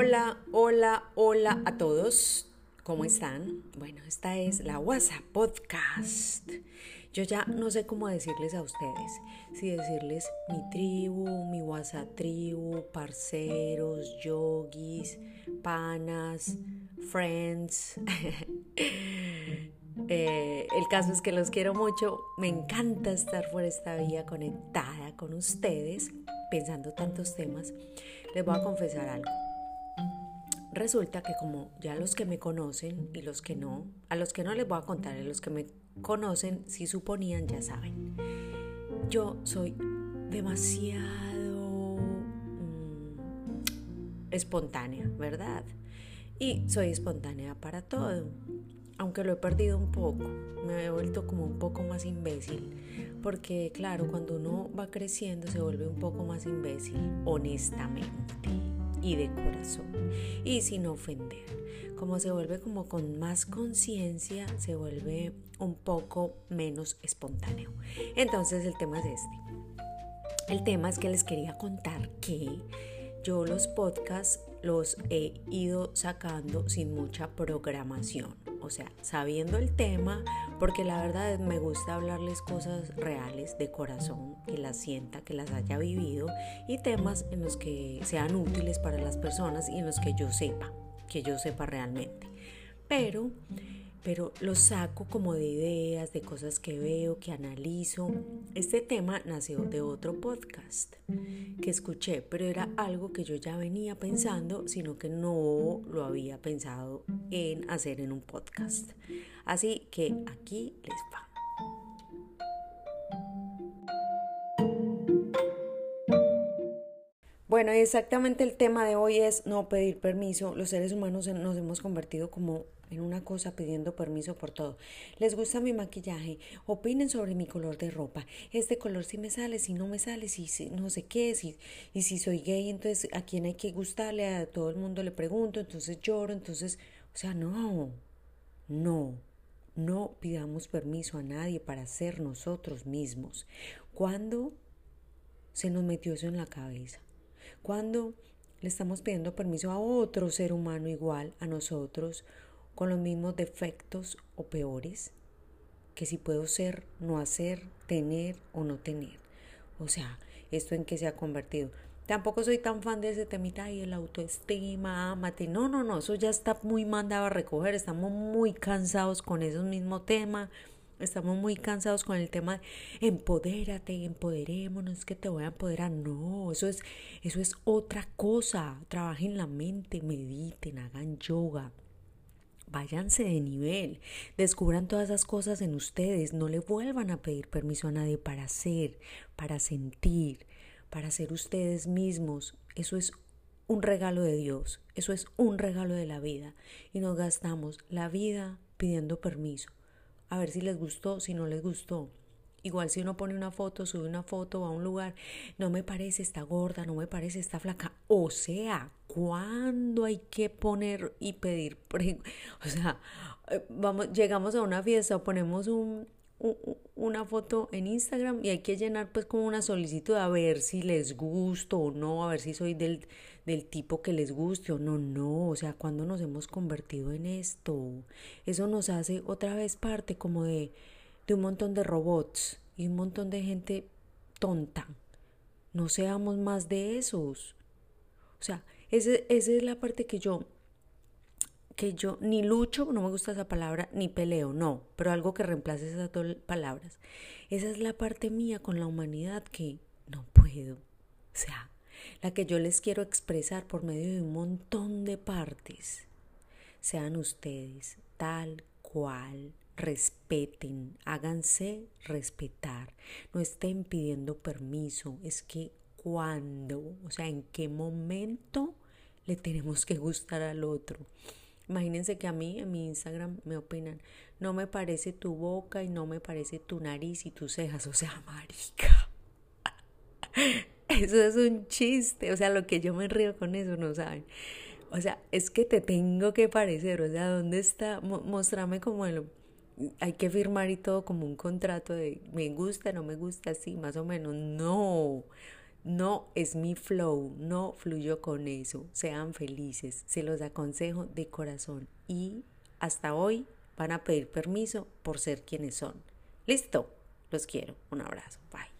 Hola, hola, hola a todos. ¿Cómo están? Bueno, esta es la WhatsApp Podcast. Yo ya no sé cómo decirles a ustedes. Si decirles mi tribu, mi WhatsApp tribu, parceros, yogis, panas, friends. Eh, el caso es que los quiero mucho. Me encanta estar por esta vía conectada con ustedes, pensando tantos temas. Les voy a confesar algo. Resulta que como ya los que me conocen y los que no, a los que no les voy a contar, a los que me conocen, si suponían, ya saben. Yo soy demasiado mm, espontánea, ¿verdad? Y soy espontánea para todo, aunque lo he perdido un poco, me he vuelto como un poco más imbécil, porque claro, cuando uno va creciendo se vuelve un poco más imbécil, honestamente y de corazón y sin ofender. Como se vuelve como con más conciencia, se vuelve un poco menos espontáneo. Entonces el tema es este. El tema es que les quería contar que yo los podcasts los he ido sacando sin mucha programación, o sea, sabiendo el tema, porque la verdad me gusta hablarles cosas reales de corazón, que las sienta, que las haya vivido y temas en los que sean útiles para las personas y en los que yo sepa, que yo sepa realmente. Pero pero lo saco como de ideas, de cosas que veo, que analizo. Este tema nació de otro podcast que escuché, pero era algo que yo ya venía pensando, sino que no lo había pensado en hacer en un podcast. Así que aquí les va. Bueno, exactamente el tema de hoy es no pedir permiso. Los seres humanos nos hemos convertido como en una cosa pidiendo permiso por todo. ¿Les gusta mi maquillaje? Opinen sobre mi color de ropa. Este color si me sale, si no me sale, si, no sé qué, si, y si soy gay, entonces a quién hay que gustarle, a todo el mundo le pregunto, entonces lloro, entonces, o sea, no, no, no pidamos permiso a nadie para ser nosotros mismos. ¿Cuándo se nos metió eso en la cabeza? ¿Cuándo le estamos pidiendo permiso a otro ser humano igual a nosotros con los mismos defectos o peores, que si puedo ser, no hacer, tener o no tener. O sea, esto en qué se ha convertido. Tampoco soy tan fan de ese temita y el autoestima, amate. No, no, no, eso ya está muy mandado a recoger. Estamos muy cansados con esos mismos temas. Estamos muy cansados con el tema de empodérate, empoderémonos, que te voy a empoderar. No, eso es, eso es otra cosa. Trabajen la mente, mediten, hagan yoga, váyanse de nivel, descubran todas esas cosas en ustedes, no le vuelvan a pedir permiso a nadie para hacer, para sentir, para ser ustedes mismos. Eso es un regalo de Dios, eso es un regalo de la vida y nos gastamos la vida pidiendo permiso. A ver si les gustó, si no les gustó. Igual si uno pone una foto, sube una foto a un lugar, no me parece esta gorda, no me parece esta flaca. O sea, ¿cuándo hay que poner y pedir? O sea, eh, vamos, llegamos a una fiesta ponemos un, una foto en Instagram y hay que llenar pues como una solicitud a ver si les gusto o no, a ver si soy del, del tipo que les guste o no, no, o sea, cuando nos hemos convertido en esto, eso nos hace otra vez parte como de de un montón de robots y un montón de gente tonta. No seamos más de esos. O sea, esa, es la parte que yo, que yo ni lucho, no me gusta esa palabra, ni peleo, no, pero algo que reemplace esas dos palabras. Esa es la parte mía con la humanidad que no puedo. O sea, la que yo les quiero expresar por medio de un montón de partes. Sean ustedes tal cual respeten, háganse respetar, no estén pidiendo permiso, es que cuando, o sea, en qué momento le tenemos que gustar al otro. Imagínense que a mí en mi Instagram me opinan, no me parece tu boca y no me parece tu nariz y tus cejas, o sea, marica. Eso es un chiste, o sea, lo que yo me río con eso, no saben. O sea, es que te tengo que parecer, o sea, ¿dónde está? Mostrame como el, hay que firmar y todo como un contrato de me gusta, no me gusta, sí, más o menos. No, No es mi flow, no fluyo con eso. Sean felices, se los aconsejo de corazón. Y hasta hoy van a pedir permiso por ser quienes son. Listo, los quiero. Un abrazo. Bye.